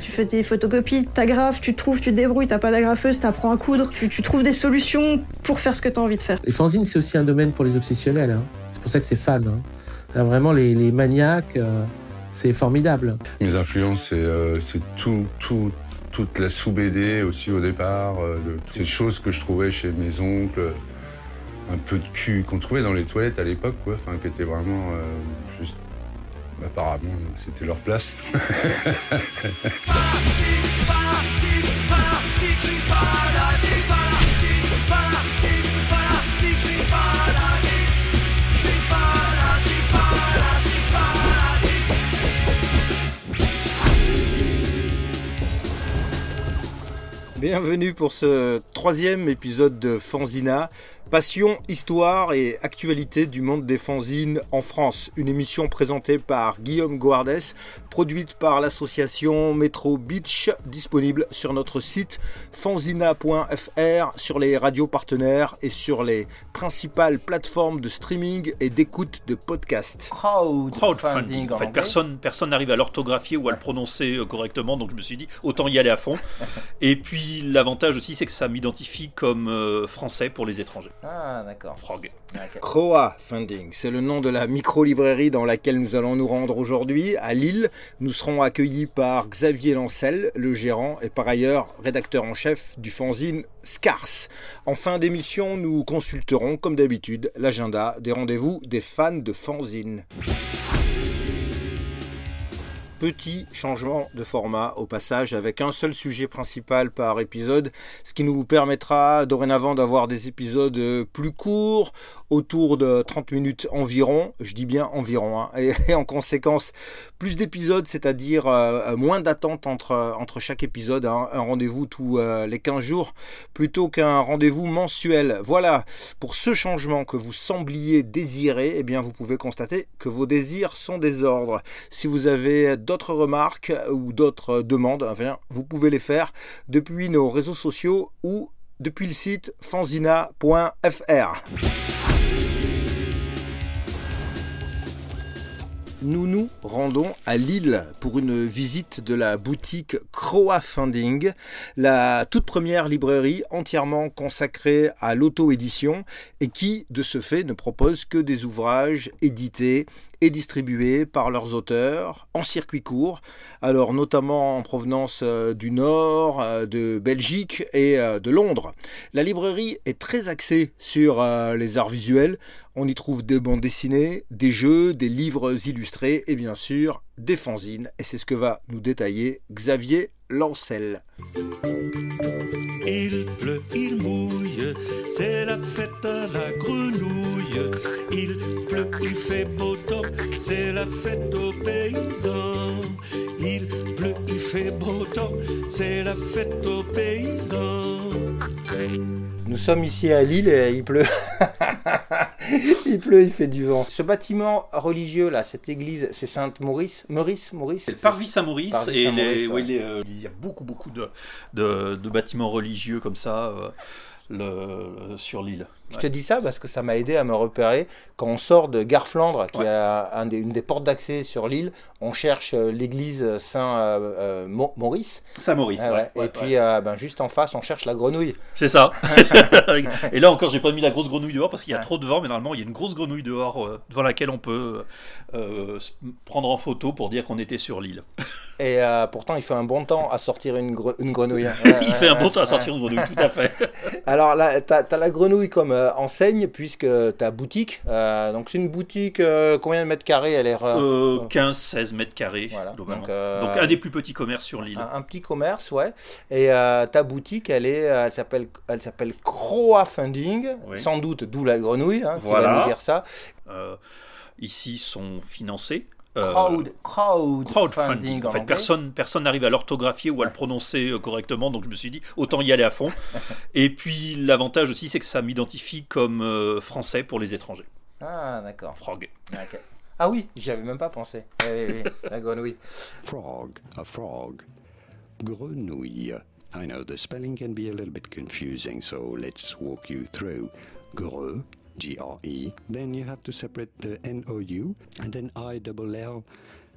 Tu fais tes photocopies, t'agrafes, tu trouves, tu te débrouilles, t'as pas d'agrafeuse, t'apprends à coudre, tu, tu trouves des solutions pour faire ce que t'as envie de faire. Les fanzines, c'est aussi un domaine pour les obsessionnels. hein. C'est pour ça que c'est fan. hein. Là, vraiment, les, les maniaques, euh, c'est formidable. Mes influences, c'est euh, c'est tout, tout, toute la sous-BD aussi au départ, euh, de- ces choses que je trouvais chez mes oncles, un peu de cul qu'on trouvait dans les toilettes à l'époque, quoi, enfin, qui étaient vraiment euh. Apparemment, c'était leur place. Bienvenue pour ce troisième épisode de Fanzina. Passion, histoire et actualité du monde des fanzines en France. Une émission présentée par Guillaume Goardes, produite par l'association Metro Beach, disponible sur notre site fanzina.fr, sur les radios partenaires et sur les principales plateformes de streaming et d'écoute de podcasts. crowdfunding. En fait, personne personne n'arrive à l'orthographier ou à le prononcer euh, correctement, donc je me suis dit autant y aller à fond. Et puis l'avantage aussi, c'est que ça m'identifie comme euh, français pour les étrangers. Ah, d'accord. Frog. Croa Funding, c'est le nom de la micro-librairie dans laquelle nous allons nous rendre aujourd'hui à Lille. Nous serons accueillis par Xavier Lancel, le gérant et par ailleurs rédacteur en chef du fanzine Scars. En fin d'émission, nous consulterons comme d'habitude l'agenda des rendez-vous des fans de fanzine. Petit changement de format au passage avec un seul sujet principal par épisode, ce qui nous permettra dorénavant d'avoir des épisodes euh, plus courts, autour de 30 minutes environ, je dis bien environ, hein, et, en conséquence plus d'épisodes, c'est-à-dire euh, moins d'attente entre, entre chaque épisode, hein, un rendez-vous tous euh, les 15 jours, plutôt qu'un rendez-vous mensuel. Voilà, pour ce changement que vous sembliez désirer, eh bien vous pouvez constater que vos désirs sont des ordres. Si vous avez d'autres remarques ou d'autres demandes, vous pouvez les faire depuis nos réseaux sociaux ou depuis le site fanzina.fr. Nous nous rendons à Lille pour une visite de la boutique Croa Funding, la toute première librairie entièrement consacrée à l'auto-édition et qui, de ce fait, ne propose que des ouvrages édités et distribués par leurs auteurs en circuit court, alors notamment en provenance euh, du Nord, euh, de Belgique et euh, de Londres. La librairie est très axée sur les arts visuels. On y trouve des bandes dessinées, des jeux, des livres illustrés et bien sûr des fanzines. Et c'est ce que va nous détailler Xavier Lancel. Il pleut, il mouille, c'est la fête à la grenouille. Il pleut, il fait beau temps, c'est la fête aux paysans. Il pleut, il fait beau temps, c'est la fête aux paysans. Nous sommes ici à Lille et il pleut. il pleut, il fait du vent. Ce bâtiment religieux là, cette église, c'est Sainte Maurice, Maurice, Maurice. C'est le Parvis Saint-Maurice Parvis et Saint-Maurice, les- ouais. oui, les, euh, il y a beaucoup beaucoup de, de, de bâtiments religieux comme ça euh, le, sur l'île. Je te dis ça parce que ça m'a aidé à me repérer. Quand on sort de Gare Flandre, qui Ouais. est un des- une des portes d'accès sur l'île, on cherche euh, l'église Saint-Maurice. Saint-Maurice, Ah ouais, ouais. ouais, et puis ouais. euh, ben, juste en face, on cherche la grenouille. c'est ça. et là encore, j'ai pas mis la grosse grenouille dehors parce qu'il y a Ouais. trop de vent, mais normalement, il y a une grosse grenouille dehors euh, devant laquelle on peut euh, prendre en photo pour dire qu'on était sur l'île. Et euh, pourtant, il fait un bon temps à sortir une, gre- une grenouille. hein. il fait un bon temps à Ouais. sortir une grenouille, tout à fait. Alors là, tu as, la grenouille comme euh, enseigne, puisque ta boutique, euh, donc c'est une boutique, euh, combien de mètres carrés elle est re- Euh, 15-16 mètres carrés, Voilà, donc, Donc un des plus petits commerces sur l'île. un, un petit commerce, ouais. Et ta boutique, elle est, elle s'appelle, elle s'appelle Croa Funding, Oui. sans doute d'où la grenouille. Hein, tu Voilà. vas nous dire ça. Ici sont financés. Euh, Crowd, crowd crowdfunding. En en fait, anglais. personne personne n'arrive à l'orthographier ou à le prononcer euh, correctement, donc je me suis dit autant y aller à fond. Et puis l'avantage aussi, c'est que ça m'identifie comme euh, français pour les étrangers. Ah, d'accord. Frog. Ah oui, j'y avais même pas pensé. Oui, oui, oui, la grenouille. Frog, a frog. Grenouille. I know the spelling can be a little bit confusing, so let's walk you through. Gre, G R E, then you have to separate the N O U, and then I double L,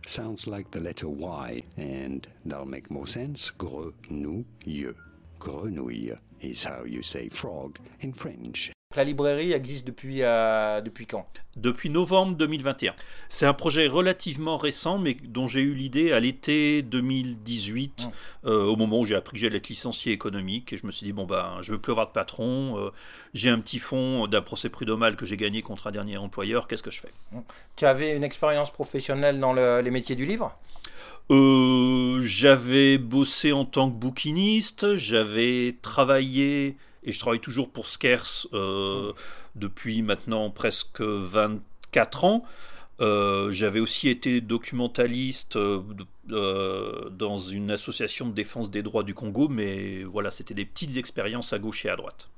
sounds like the letter Y, and that'll make more sense. Grenouille. Grenouille is how you say frog in French. La librairie existe depuis, euh, depuis quand? Depuis novembre 2021. C'est un projet relativement récent, mais dont j'ai eu l'idée à l'été 2018, euh, au moment où j'ai appris que j'allais être licencié économique, et je me suis dit, bon, ben, je veux plus avoir de patron, euh, j'ai un petit fonds d'un procès prud'homal que j'ai gagné contre un dernier employeur, qu'est-ce que je fais? Tu avais une expérience professionnelle dans le- les métiers du livre? J'avais bossé en tant que bouquiniste, j'avais travaillé, et je travaille toujours pour Scarce euh, depuis maintenant presque 24 ans. Euh, j'avais aussi été documentaliste euh, euh, dans une association de défense des droits du Congo, mais voilà, c'était des petites expériences à gauche et à droite.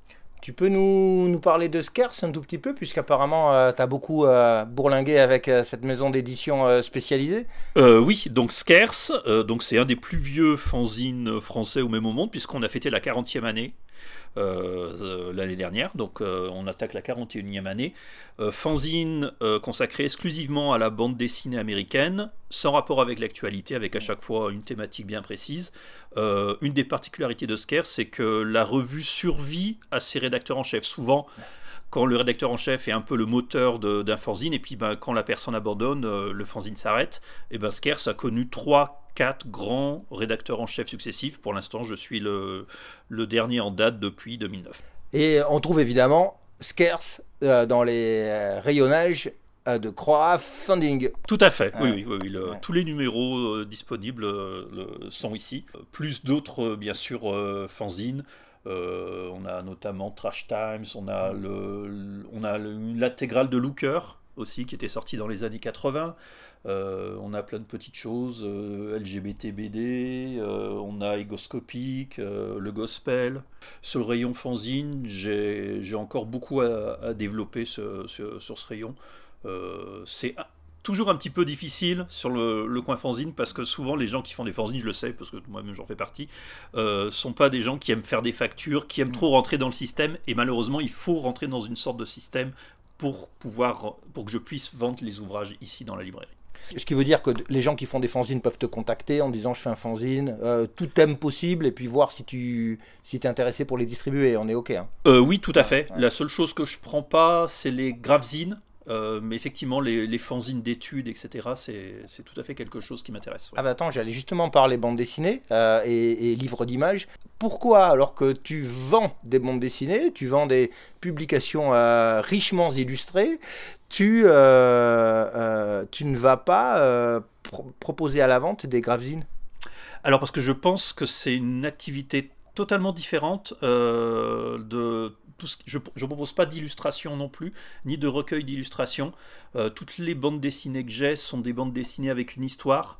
Tu peux nous, nous parler de Scarce un tout petit peu, puisqu'apparemment tu as beaucoup euh, bourlingué avec euh, cette maison d'édition euh, spécialisée. Euh, oui, donc Scarce, euh, donc c'est un des plus vieux fanzines français au même moment, puisqu'on a fêté la 40e année euh, euh, l'année dernière, donc euh, on attaque la 41e année. Euh, fanzine euh, consacré exclusivement à la bande dessinée américaine, sans rapport avec l'actualité, avec à chaque fois une thématique bien précise. Euh, une des particularités de Scarce, c'est que la revue survit à ses rédacteurs en chef. Souvent, quand le rédacteur en chef est un peu le moteur d'un fanzine, et puis ben, quand la personne abandonne, euh, le fanzine s'arrête. Et ben Scarce a connu trois, quatre grands rédacteurs en chef successifs. Pour l'instant, je suis le, le dernier en date depuis 2009. Et on trouve évidemment Scarce euh, dans les euh, rayonnages de crowdfunding. Tout à fait, oui, oui, oui, oui, le- Ouais. tous les numéros euh, disponibles le- sont ici. Plus d'autres, bien sûr, fanzines. Euh, on a notamment Trash Times, on a le- on a le- l'intégrale de Looker aussi qui était sortie dans les années 80. Euh, on a plein de petites choses, euh, LGBT BD, euh, on a Egoscopic, le Gospel. Sur le rayon fanzine, j'ai encore beaucoup à, développer ce- sur ce rayon. C'est toujours un petit peu difficile sur le, le coin fanzine parce que souvent les gens qui font des fanzines, je le sais parce que moi-même j'en fais partie, euh, sont pas des gens qui aiment faire des factures, qui aiment trop rentrer dans le système et malheureusement il faut rentrer dans une sorte de système pour pouvoir pour que je puisse vendre les ouvrages ici dans la librairie. Ce qui veut dire que les gens qui font des fanzines peuvent te contacter en disant je fais un fanzine, euh, tout thème possible, et puis voir si tu si es intéressé pour les distribuer. On est OK. hein. Euh, oui, tout à fait. ouais. La seule chose que je prends pas, c'est les gravzines. Euh, mais effectivement, les, les fanzines d'études, etc., c'est tout à fait quelque chose qui m'intéresse. ouais. Ah bah attends, j'allais justement parler bande dessinée euh, et, et livres d'images. Pourquoi, alors que tu vends des bandes dessinées, tu vends des publications euh, richement illustrées, tu, tu ne vas pas pro- proposer à la vente des gravzines Alors parce que je pense que c'est une activité totalement différente euh, de je ne propose pas d'illustration non plus ni de recueil d'illustrations Euh, toutes les bandes dessinées que j'ai sont des bandes dessinées avec une histoire.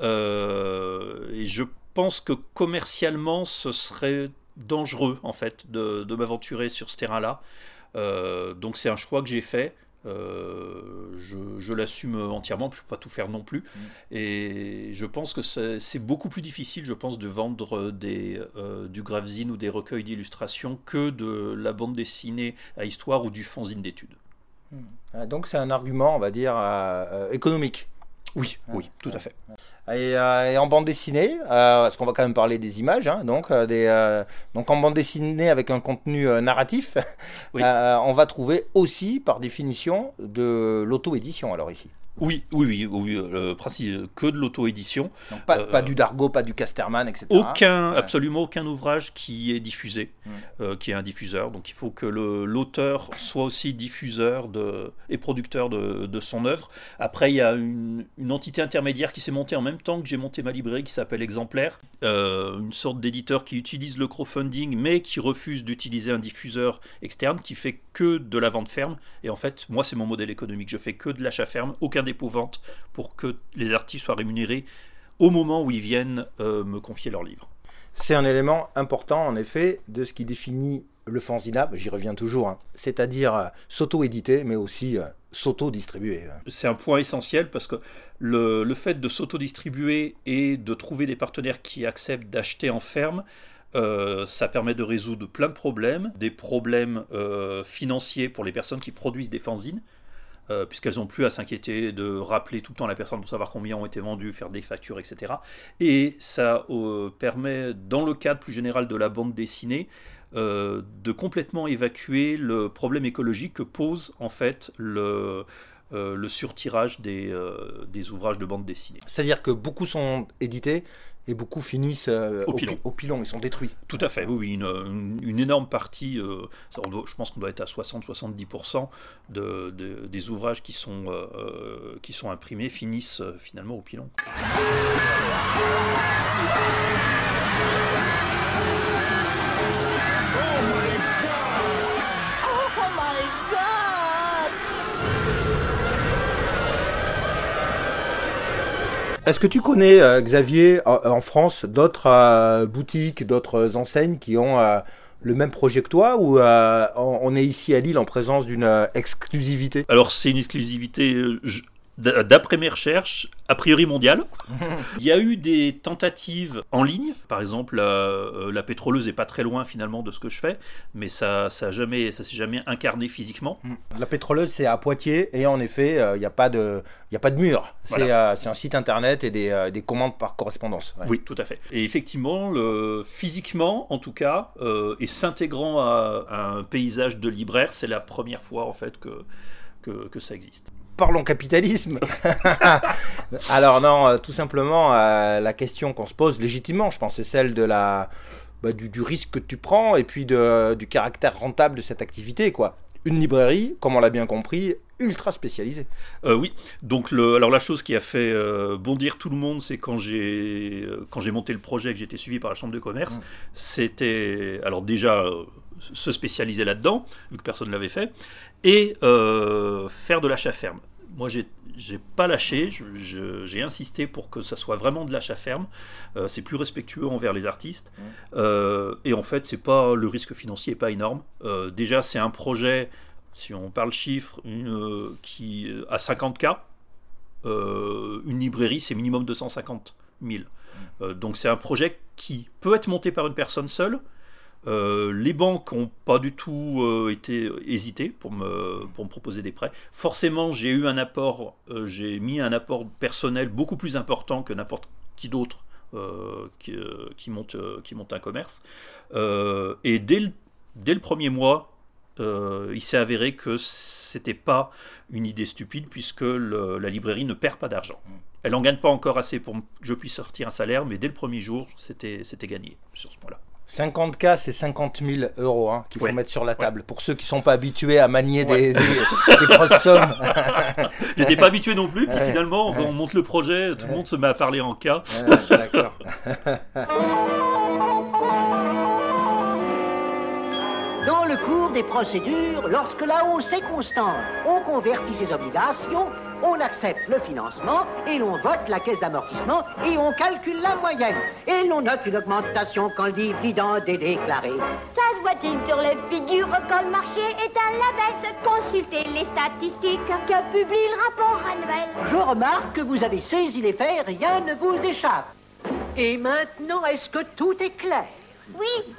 Euh, et je pense que commercialement ce serait dangereux en fait de, m'aventurer sur ce terrain là donc c'est un choix que j'ai fait Euh, je, je l'assume entièrement, je ne peux pas tout faire non plus. Et je pense que c'est beaucoup plus difficile, je pense, de vendre des, euh, du gravzine ou des recueils d'illustrations que de la bande dessinée à histoire ou du fanzine d'études. Euh, Donc c'est un argument, on va dire, euh, économique. Oui, oui, tout à fait. Et, euh, et en bande dessinée, euh, parce qu'on va quand même parler des images, hein, donc, euh, des, donc en bande dessinée avec un contenu narratif, Oui. on va trouver aussi, par définition, de l'auto-édition alors ici. Oui, oui, oui, oui, euh, le principe que de l'auto-édition. Donc pas, Euh, pas du Dargo, pas du Casterman, etc. Aucun, Ouais. absolument aucun ouvrage qui est diffusé, Mm. euh, qui est un diffuseur. Donc il faut que l'auteur soit aussi diffuseur de, et producteur de, de son œuvre. Après, il y a une, une entité intermédiaire qui s'est montée en même temps que j'ai monté ma librairie qui s'appelle Exemplaire. Euh, une sorte d'éditeur qui utilise le crowdfunding mais qui refuse d'utiliser un diffuseur externe qui fait que de la vente ferme. Et en fait, moi, c'est mon modèle économique. Je fais que de l'achat ferme, aucun dépôt-vente pour que les artistes soient rémunérés au moment où ils viennent euh, me confier leurs livres. C'est un élément important, en effet, de ce qui définit le fanzinable, j'y reviens toujours, hein. c'est-à-dire euh, s'auto-éditer, mais aussi euh, s'auto-distribuer. C'est un point essentiel parce que le, le fait de s'auto-distribuer et de trouver des partenaires qui acceptent d'acheter en ferme, euh, ça permet de résoudre plein de problèmes, des problèmes euh, financiers pour les personnes qui produisent des fanzines. Euh, puisqu'elles n'ont plus à s'inquiéter de rappeler tout le temps la personne pour savoir combien ont été vendus, faire des factures, etc. Et ça euh, permet, dans le cadre plus général de la bande dessinée, euh, de complètement évacuer le problème écologique que pose en fait le, euh, le surtirage des, euh, des ouvrages de bande dessinée. C'est-à-dire que beaucoup sont édités et beaucoup finissent euh, Au pilon. pi- au pilon, ils sont détruits. Tout à fait, oui, une, une- une énorme partie, euh, doit- je pense qu'on doit être à 60-70% de, de- des ouvrages qui sont, euh, qui sont imprimés finissent finalement au pilon. Est-ce que tu connais, euh, Xavier, en, France, d'autres euh, boutiques, d'autres enseignes qui ont euh, le même projet que toi ou on, est ici à Lille en présence d'une exclusivité? Alors c'est une exclusivité, d'après mes recherches, a priori mondiale. Il y a eu des tentatives en ligne, par exemple la, euh, la pétroleuse est pas très loin finalement de ce que je fais, mais ça ça a jamais ça s'est jamais incarné physiquement. La pétroleuse, c'est à Poitiers et en effet, euh, il n'y a, pas de- il a pas de mur. C'est Voilà. euh, un site internet et des, euh, des commandes par correspondance. Ouais. Oui, tout à fait. Et effectivement, le, physiquement, en tout cas, euh, et s'intégrant à, à un paysage de libraire, c'est la première fois en fait que, que, que ça existe. Parlons capitalisme. Alors non, euh, tout simplement, euh, la question qu'on se pose légitimement, je pense, c'est celle de la, bah, du, du risque que tu prends et puis de- du caractère rentable de cette activité. quoi. Une librairie, comme on l'a bien compris, ultra spécialisée. Euh, oui, donc le, alors la chose qui a fait euh, bondir tout le monde, c'est quand j'ai euh, quand j'ai monté le projet, que j'étais suivi par la chambre de commerce, Mm. c'était alors déjà euh, se spécialiser là-dedans, vu que personne ne l'avait fait, et euh, faire de l'achat ferme. Moi, j'ai pas lâché, j'ai insisté pour que ça soit vraiment de l'achat ferme. Euh, c'est plus respectueux envers les artistes, Euh, et en fait, c'est pas le risque financier est pas énorme. Euh, déjà, c'est un projet si on parle chiffres, une, qui à 50K, euh, une librairie, c'est minimum 250 000. Euh, donc c'est un projet qui peut être monté par une personne seule. Euh, les banques n'ont pas du tout euh, été hésité pour me, proposer des prêts. Forcément, j'ai eu un apport, euh, j'ai mis un apport personnel beaucoup plus important que n'importe qui d'autre euh, qui, monte, un commerce. Et dès le, premier mois, il s'est avéré que c'était pas une idée stupide puisque la librairie ne perd pas d'argent. Elle n'en gagne pas encore assez pour que je puisse sortir un salaire, mais dès le premier jour, c'était gagné sur ce point-là. 50K, c'est 50 000 euros hein, qu'il faut Ouais. mettre sur la table. Pour ceux qui ne sont pas habitués à manier des, des- des grosses sommes. J'étais pas habitué non plus, puis Ouais. finalement, on monte le projet, tout le monde se met à parler en cas. Ouais, D'accord. Dans le cours des procédures, lorsque la hausse est constante, on convertit ses obligations, on accepte le financement et l'on vote la caisse d'amortissement et on calcule la moyenne. Et l'on note une augmentation quand le dividende est déclaré. Ça se voit-il sur les figures quand le marché est à la baisse? Consultez les statistiques que publie le rapport annuel. Je remarque que vous avez saisi les faits, rien ne vous échappe. Et maintenant, est-ce que tout est clair? Oui.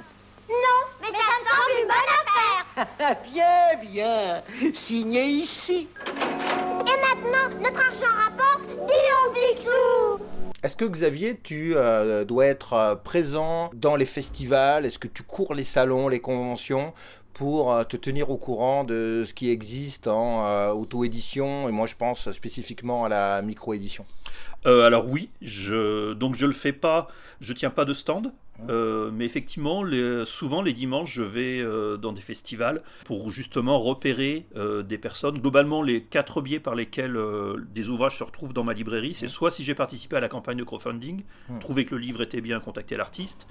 Non, mais, ça me semble une bonne affaire. Bien, bien. Signé ici. Maintenant, notre argent rapporte 10 millions de sous. Est-ce que Xavier, tu euh, dois être euh, présent dans les festivals? Est-ce que tu cours les salons, les conventions? Pour euh, te tenir au courant de ce qui existe en euh, auto-édition Et moi, je pense spécifiquement à la micro-édition. Euh, alors oui, je, donc je le fais pas, je tiens pas de stand, euh, mais effectivement, les- souvent les dimanches, je vais euh, dans des festivals pour justement repérer euh, des personnes. Globalement, les quatre biais par lesquels des ouvrages se retrouvent dans ma librairie, c'est soit si j'ai participé à la campagne de crowdfunding, trouver que le livre était bien, contacter l'artiste.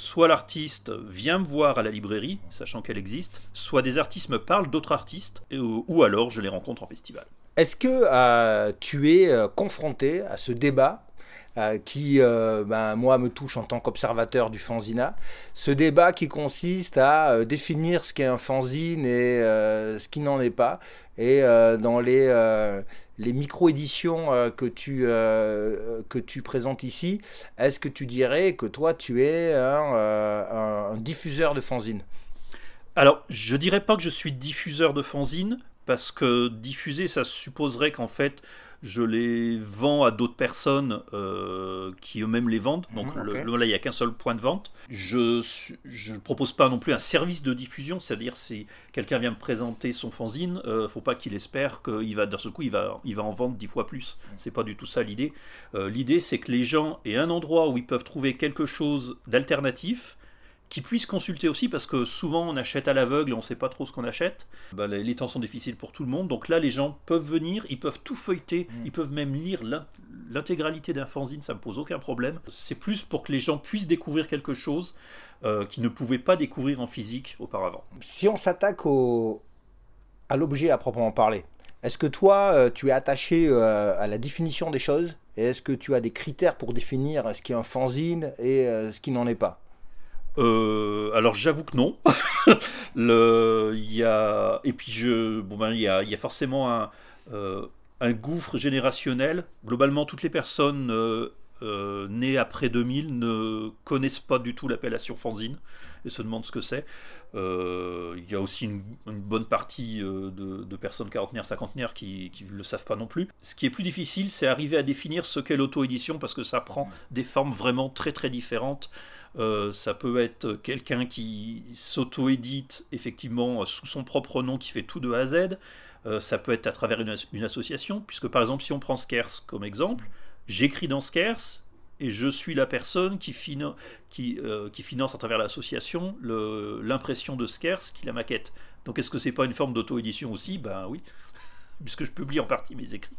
Soit l'artiste vient me voir à la librairie, sachant qu'elle existe, soit des artistes me parlent d'autres artistes, ou alors je les rencontre en festival. Est-ce que euh, tu es euh, confronté à ce débat euh, qui, ben, moi, me touche en tant qu'observateur du fanzina? Ce débat qui consiste à définir ce qu'est un fanzine et ce qui n'en est pas. Et dans les, les micro-éditions euh, que, tu, euh, que tu présentes ici, est-ce que tu dirais que toi, tu es un, euh, un- diffuseur de fanzine? Alors, je dirais pas que je suis diffuseur de fanzine parce que diffuser, ça supposerait qu'en fait, je les vends à d'autres personnes euh, qui eux-mêmes les vendent. Donc Mhm, le- là, il n'y a qu'un seul point de vente. Je ne propose pas non plus un service de diffusion, c'est-à-dire si quelqu'un vient me présenter son fanzine, euh, faut pas qu'il espère qu'il va d'un seul coup, il va, il va en vendre dix fois plus. C'est pas du tout ça l'idée. Euh, l'idée, c'est que les gens aient un endroit où ils peuvent trouver quelque chose d'alternatif qui puissent consulter aussi parce que souvent on achète à l'aveugle et on ne sait pas trop ce qu'on achète. Bah, les, temps sont difficiles pour tout le monde, donc là les gens peuvent venir, ils peuvent tout feuilleter, ils peuvent même lire l'in- l'intégralité d'un fanzine, ça me pose aucun problème. C'est plus pour que les gens puissent découvrir quelque chose euh, qu'ils ne pouvaient pas découvrir en physique auparavant. Si on s'attaque au... à l'objet à proprement parler, est-ce que toi, euh, tu es attaché euh, à la définition des choses? Et est-ce que tu as des critères pour définir ce qui est un fanzine et ce qui n'en est pas? Euh, alors j'avoue que non. Le, y a, et puis je, bon ben, il, y a, forcément un, euh, un gouffre générationnel. Globalement, toutes les personnes euh, nées après 2000 ne connaissent pas du tout l'appellation fanzine et se demandent ce que c'est. Il y a aussi une, bonne partie de, de personnes quarantenaires, cinquantenaires qui ne le savent pas non plus. Ce qui est plus difficile, c'est arriver à définir ce qu'est l'auto-édition parce que ça prend des formes vraiment très très différentes. Euh, ça peut être quelqu'un qui s'auto-édite effectivement sous son propre nom, qui fait tout de A à Z. Euh, ça peut être à travers une, as- une association, puisque par exemple, si on prend Skers comme exemple, j'écris dans Skers et je suis la personne qui, euh, qui finance à travers l'association l'impression de Skers qui la maquette. Donc est-ce que c'est pas une forme d'auto-édition aussi? Ben oui, puisque je publie en partie mes écrits.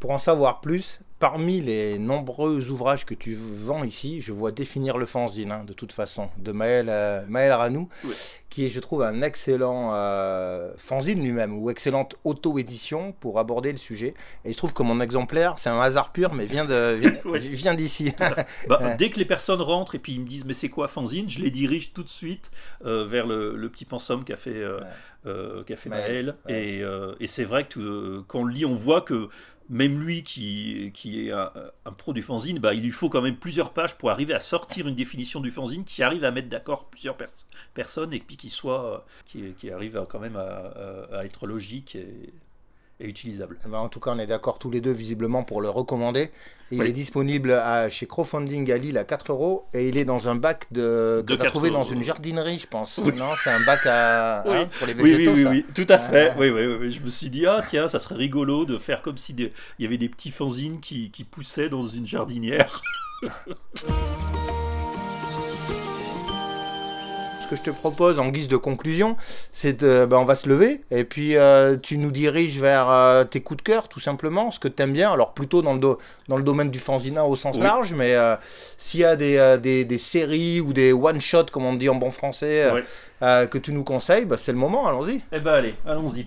Pour en savoir plus, parmi les nombreux ouvrages que tu vends ici, je vois définir le fanzine, hein, de toute façon, de Maël, euh, Maël Ranou, Oui. qui est, je trouve, un excellent euh, fanzine lui-même, ou excellente auto-édition pour aborder le sujet. Et je trouve que mon exemplaire, c'est un hasard pur, mais vient de vient, Oui. vient d'ici. Bah. Dès que les personnes rentrent et puis ils me disent mais c'est quoi fanzine, je les dirige tout de suite euh, vers le, le petit pensum qu'a fait, qu'a fait Maël, Maël. ouais. Et, et c'est vrai que quand on le lit, on voit que même lui qui, qui est un, pro du fanzine, bah, il lui faut quand même plusieurs pages pour arriver à sortir une définition du fanzine qui arrive à mettre d'accord plusieurs pers- personnes et puis qui soit euh, qui, qui arrive quand même à, être logique et utilisable. Eh ben, en tout cas, on est d'accord tous les deux, visiblement, pour le recommander. Il Oui. est disponible à, chez Crowdfunding à Lille à 4 euros. Et il est dans un bac de, que De tu as 4 trouvé dans une jardinerie, je pense. Non, c'est un bac à, Oui. hein, pour les Oui, oui, végétaux, oui, ça. oui, tout à fait. Ah. Oui, oui, oui, oui. Je me suis dit, ah tiens, ça serait rigolo de faire comme si des- il y avait des petits fanzines qui, qui poussaient dans une jardinière. Ce que je te propose en guise de conclusion, c'est de, ben, on va se lever et puis euh, tu nous diriges vers euh, tes coups de cœur, tout simplement, ce que tu aimes bien. Alors plutôt dans le, do- dans le domaine du fanzina au sens Oui. large, mais euh, s'il y a des, des, des séries ou des one-shots, comme on dit en bon français, que tu nous conseilles, bah, c'est le moment, allons-y. Eh ben allez, allons-y.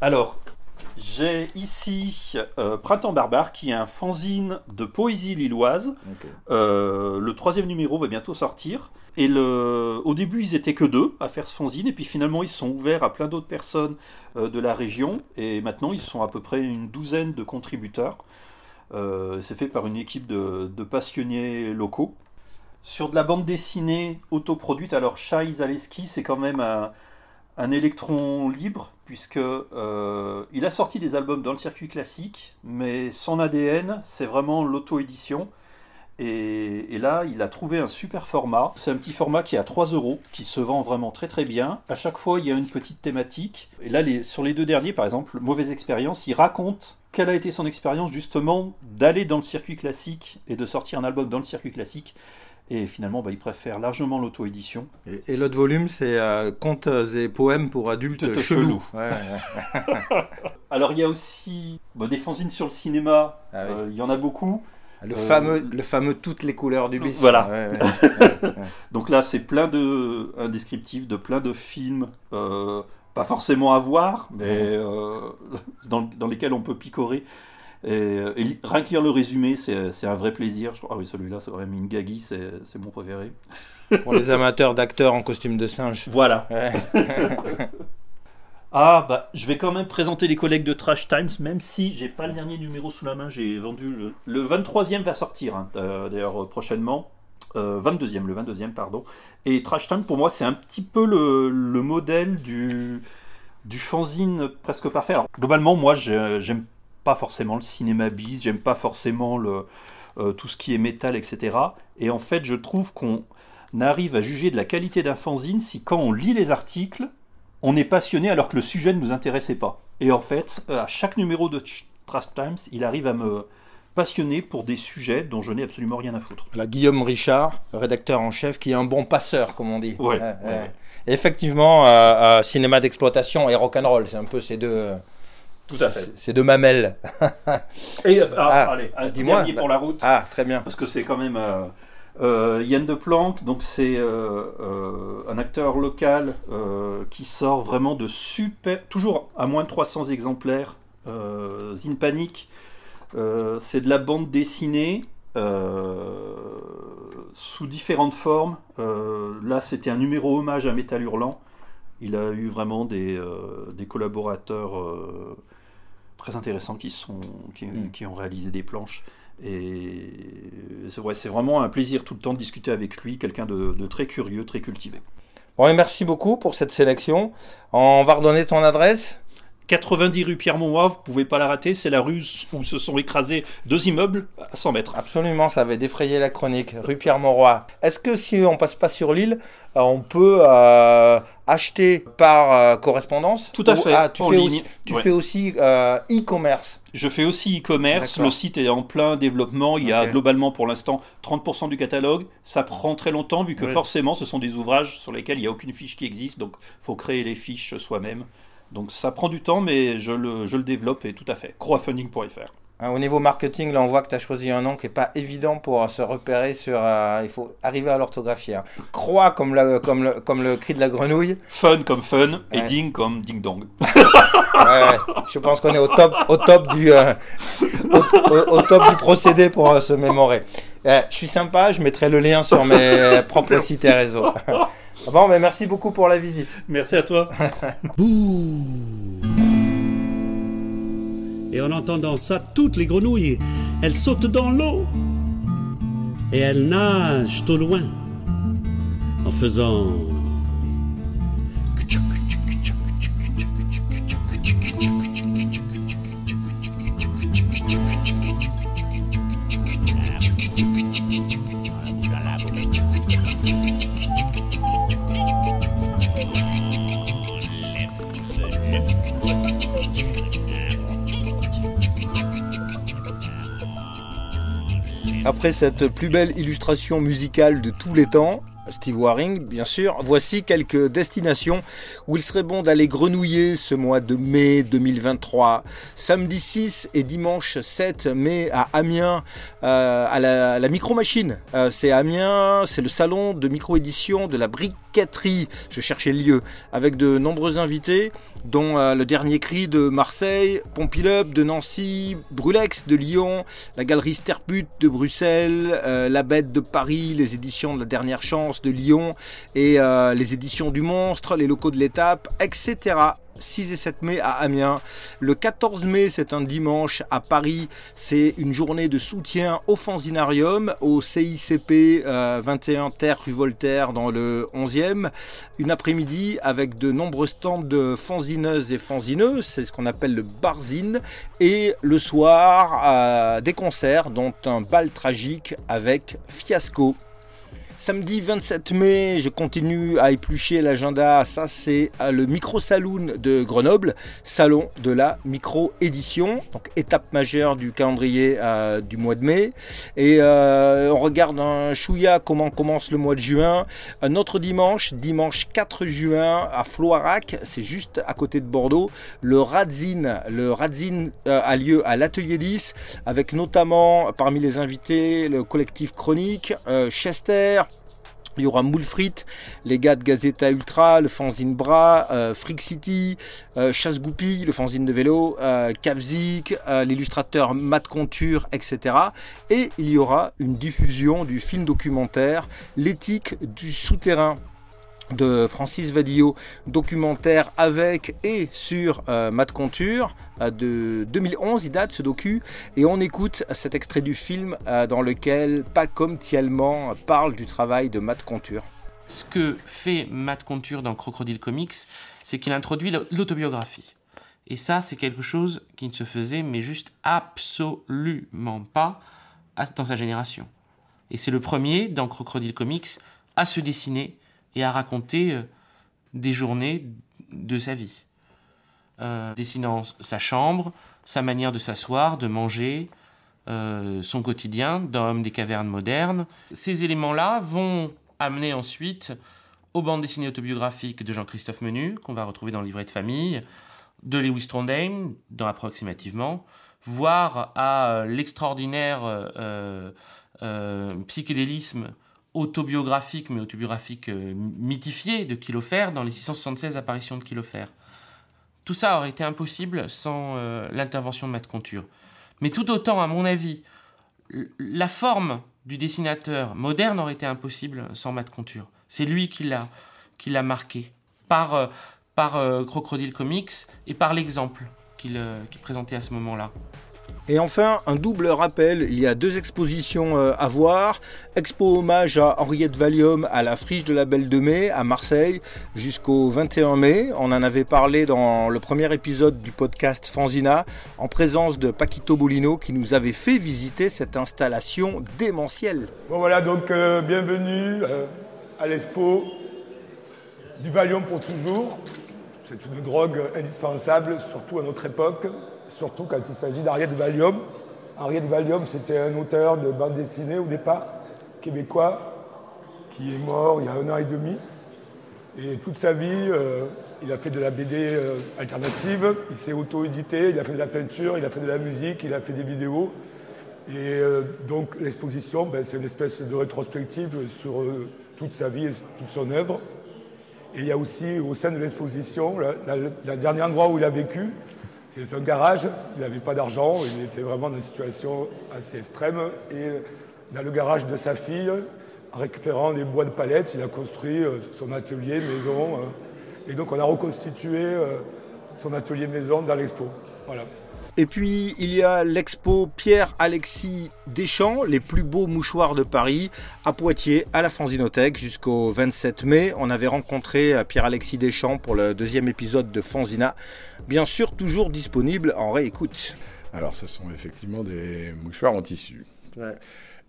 Alors, j'ai ici euh, Printemps Barbare, qui est un fanzine de poésie lilloise. Euh, le troisième numéro va bientôt sortir. Et le... au début, ils étaient que deux à faire ce fanzine, et puis finalement, ils sont ouverts à plein d'autres personnes euh, de la région. Et maintenant, ils sont à peu près une douzaine de contributeurs. C'est fait par une équipe de, de passionnés locaux. Sur de la bande dessinée autoproduite, alors Shai Zaleski, c'est quand même un, un électron libre, puisque euh, il a sorti des albums dans le circuit classique, mais son ADN, c'est vraiment l'auto-édition. Et, là, il a trouvé un super format. C'est un petit format qui est à 3 euros, qui se vend vraiment très très bien. À chaque fois, il y a une petite thématique. Et là, sur les deux derniers, par exemple, Mauvaise expérience, il raconte quelle a été son expérience justement d'aller dans le circuit classique et de sortir un album dans le circuit classique. Et finalement, bah, il préfère largement l'auto-édition. Et, et l'autre volume, c'est euh, Contes et poèmes pour adultes chelous. Ouais. Alors, il y a aussi bah, des fanzines sur le cinéma. Ah oui. Euh, il y en a beaucoup. Le, Euh, fameux, le fameux Toutes les couleurs du bis. Voilà. Ouais, ouais. Donc là, c'est plein de un descriptif de plein de films, euh, pas forcément à voir, mais euh, dans, dans lesquels on peut picorer. Et, euh, et rien que lire le résumé, c'est c'est un vrai plaisir. Je ah oui, celui-là, c'est quand même Ingagi, c'est c'est mon préféré. Pour les amateurs d'acteurs en costume de singe. Voilà. Ouais. Ah bah, je vais quand même présenter les collègues de Trash Times, même si j'ai pas le dernier numéro sous la main. J'ai vendu le, le 23e va sortir, hein, euh, d'ailleurs euh, prochainement. Euh, 22e, le 22e, pardon. Et Trash Time, pour moi, c'est un petit peu le, le modèle du, Du fanzine presque parfait. Alors, globalement, moi, j'aime pas forcément le cinéma bis, j'aime pas forcément le, euh, tout ce qui est métal, etc. Et en fait, je trouve qu'on arrive à juger de la qualité d'un fanzine si quand on lit les articles, on est passionné alors que le sujet ne nous intéressait pas. Et en fait, euh, à chaque numéro de Trash Times, il arrive à me passionner pour des sujets dont je n'ai absolument rien à foutre. La Guillaume Richard, rédacteur en chef, qui est un bon passeur, comme on dit. Ouais, Euh, euh, Effectivement, euh, cinéma d'exploitation et rock'n'roll, c'est un peu ces deux. Tout à fait. c- Ces deux mamelles. Et euh, ah, Ah, allez, un dernier pour la route. Ah, très bien. Parce que c'est quand même euh, euh, Yann de Planck, donc c'est euh, un acteur local qui sort vraiment de super, toujours à moins de 300 exemplaires, Zine Panic. C'est de la bande dessinée sous différentes formes. Là, c'était un numéro hommage à Métal Hurlant. Il a eu vraiment des, euh, des collaborateurs euh, très intéressants qui, sont, qui, Mm. qui ont réalisé des planches. Et c'est ouais, c'est vraiment un plaisir tout le temps de discuter avec lui, quelqu'un de, de très curieux, très cultivé. Bon, et merci beaucoup pour cette sélection. On va redonner ton adresse? 90 rue Pierre-Mauroy, vous pouvez pas la rater, c'est la rue où se sont écrasés deux immeubles à 100 mètres. Absolument, ça avait défrayé la chronique. Rue Pierre-Mauroy. Est-ce que si on passe pas sur l'île, euh, on peut euh, acheter par euh, correspondance Tout à Ou- fait, Ah, tu en fais ligne. aussi, tu Ouais. fais aussi euh, e-commerce. Je fais aussi e-commerce, le site est en plein développement, il y a globalement pour l'instant 30% du catalogue, ça prend très longtemps vu que Oui. forcément ce sont des ouvrages sur lesquels il n'y a aucune fiche qui existe, donc il faut créer les fiches soi-même. Donc ça prend du temps mais je le, je le développe et tout à fait. crowdfunding.fr. Hein, au niveau marketing, là, on voit que tu as choisi un nom qui n'est pas évident pour se repérer sur. euh, il faut arriver à l'orthographier. hein. Croix comme, la- comme, le, comme le cri de la grenouille. Fun comme fun et ding comme ding dong. Ouais, ouais. Je pense qu'on est au top, au top du, euh, au, au- au top du procédé pour euh, se mémorer. Euh, je suis sympa, je mettrai le lien sur mes propres sites et réseaux. bon, mais merci beaucoup pour la visite. Merci à toi. Et en entendant ça, toutes les grenouilles, elles sautent dans l'eau. Et elles nagent au loin. En faisant... Après cette plus belle illustration musicale de tous les temps, Steve Waring, bien sûr, voici quelques destinations où il serait bon d'aller grenouiller ce mois de mai 2023. Samedi 6 et dimanche 7 mai à Amiens, euh, à la, à la micro-machine. Euh, c'est Amiens, c'est le salon de micro-édition de la briqueterie. Je cherchais le lieu, avec de nombreux invités dont euh, le dernier cri de Marseille, Pompileup de Nancy, Brulex de Lyon, la galerie Sterput de Bruxelles, la Bête de Paris, les éditions de la dernière chance de Lyon et euh, les éditions du Monstre, les locaux de l'étape, etc. 6 et 7 mai à Amiens. Le 14 mai, c'est un dimanche à Paris. C'est une journée de soutien au Fanzinarium, au CICP euh, 21 Terre rue Voltaire dans le 11e. Une après-midi avec de nombreux stands de fanzineuses et fanzineux, c'est ce qu'on appelle le barzine. Et le soir, euh, des concerts, dont un bal tragique avec Fiasco. Samedi 27 mai, je continue à éplucher l'agenda. Ça, c'est à le Micro Saloon de Grenoble, salon de la micro-édition. Donc, étape majeure du calendrier euh, du mois de mai. Et euh, on regarde un chouïa comment commence le mois de juin. Un autre dimanche, dimanche 4 juin, à Floirac, c'est juste à côté de Bordeaux. Le Radzine, le Radzine euh, a lieu à l'Atelier 10, avec notamment parmi les invités le collectif Chronique, euh, Chester. Il y aura Moule Frites, les gars de Gazeta Ultra, le fanzine Bras, euh, Freak City, euh, Chasse Goupille, le fanzine de vélo, euh, Kavzik, euh, l'illustrateur Matt Conture, etc. Et il y aura une diffusion du film documentaire L'éthique du souterrain de Francis Vadillo, documentaire avec et sur euh, Matt Conture euh, de 2011, il date ce docu, et on écoute cet extrait du film euh, dans lequel Pacom Thielman parle du travail de Matt Conture. ce que fait Matt Conture dans Crocodile Comics, c'est qu'il introduit l'autobiographie. Et ça, c'est quelque chose qui ne se faisait, mais juste absolument pas dans sa génération. Et c'est le premier, dans Crocodile Comics, à se dessiner et à raconter euh, des journées de sa vie. Euh, dessinant sa chambre, sa manière de s'asseoir, de manger, euh, son quotidien d'homme des cavernes modernes. Ces éléments-là vont amener ensuite aux bandes dessinées autobiographiques de Jean-Christophe Menu, qu'on va retrouver dans le livret de famille, de Lewis Trondheim, dans Approximativement, voire à l'extraordinaire psychédélisme autobiographique, mais autobiographique mythifié de Kilofer dans les 676 apparitions de Kilofer. Tout ça aurait été impossible sans l'intervention de Matt Conture. Mais tout autant, à mon avis, la forme du dessinateur moderne aurait été impossible sans Matt Conture. C'est lui qui l'a, marqué par, euh, euh, Crocodile Comics et par l'exemple qu'il, euh, qu'il présentait à ce moment-là. Et enfin, un double rappel, il y a deux expositions euh, à voir. Expo hommage à Henriette Valium à la Friche de la Belle de Mai à Marseille jusqu'au 21 mai. On en avait parlé dans le premier épisode du podcast Fanzina en présence de Paquito Bolino qui nous avait fait visiter cette installation démentielle. Bon voilà donc euh, bienvenue euh, à l'expo du Valium pour toujours. C'est une drogue indispensable, surtout à notre époque surtout quand il s'agit d'Ariette Valium. Ariette Valium, c'était un auteur de bande dessinée au départ, québécois, qui est mort il y a un an et demi. Et toute sa vie, euh, il a fait de la BD euh, alternative, il s'est auto-édité, il a fait de la peinture, il a fait de la musique, il a fait des vidéos. Et euh, donc l'exposition, ben, c'est une espèce de rétrospective sur toute sa vie et toute son œuvre. Et il y a aussi au sein de l'exposition, le dernier endroit où il a vécu, c'est un garage, il n'avait pas d'argent, il était vraiment dans une situation assez extrême. Et dans le garage de sa fille, en récupérant des bois de palettes, il a construit euh, son atelier maison. Euh. Et donc on a reconstitué euh, son atelier maison dans l'expo. Voilà. Et puis il y a l'expo Pierre-Alexis Deschamps, les plus beaux mouchoirs de Paris, à Poitiers, à la Fanzinothèque, jusqu'au 27 mai. On avait rencontré Pierre-Alexis Deschamps pour le deuxième épisode de Fanzina. Bien sûr, toujours disponible en réécoute. Alors, ce sont effectivement des mouchoirs en tissu.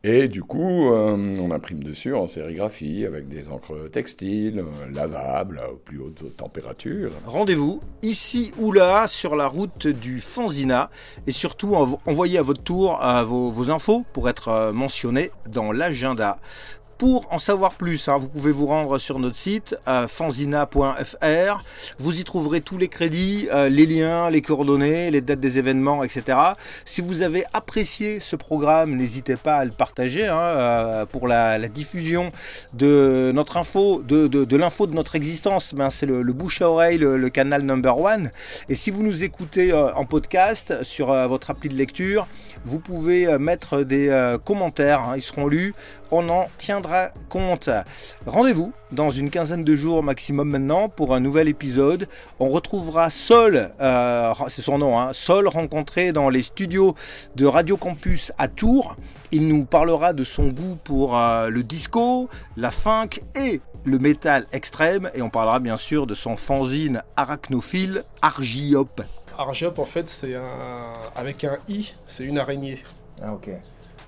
Et du coup, euh, on imprime dessus en sérigraphie avec des encres textiles, euh, lavables aux plus hautes températures. Rendez-vous ici ou là sur la route du Fanzina et surtout envoyez à votre tour vos, vos infos pour être euh, mentionnés dans l'agenda. Pour en savoir plus, hein, vous pouvez vous rendre sur notre site fanzina.fr. Vous y trouverez tous les crédits, euh, les liens, les coordonnées, les dates des événements, etc. Si vous avez apprécié ce programme, n'hésitez pas à le partager hein, euh, pour la, diffusion de notre info, de, l'info de notre existence. Ben, C'est le, bouche à oreille, le, canal number one. Et si vous nous écoutez euh, en podcast sur votre appli de lecture, vous pouvez mettre des commentaires, hein, ils seront lus on en tiendra compte. Rendez-vous dans une quinzaine de jours maximum maintenant pour un nouvel épisode. On retrouvera Sol, euh, c'est son nom, hein, Sol rencontré dans les studios de Radio Campus à Tours. Il nous parlera de son goût pour euh, le disco, la funk et le métal extrême. Et on parlera bien sûr de son fanzine arachnophile Argiop. Argiop en fait c'est un... avec un I, c'est une araignée. Ah ok.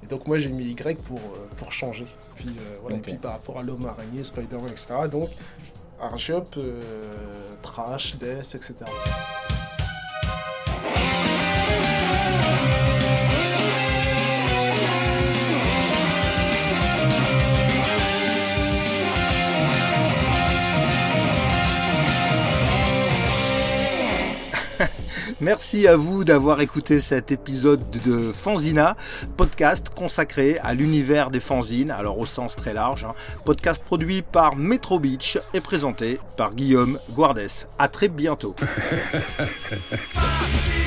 Et donc moi j'ai mis Y pour, euh, pour changer. Puis, euh, voilà, puis par rapport à l'homme araignée, Spider-Man, etc. Donc Arshop, euh, Trash, Death, etc. Merci à vous d'avoir écouté cet épisode de Fanzina, podcast consacré à l'univers des fanzines, alors au sens très large. Hein. Podcast produit par Metro Beach et présenté par Guillaume Guardes. À très bientôt.